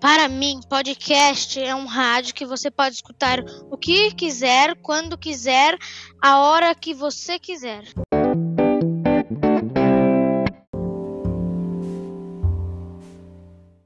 Para mim, podcast é um rádio que você pode escutar o que quiser, quando quiser, a hora que você quiser.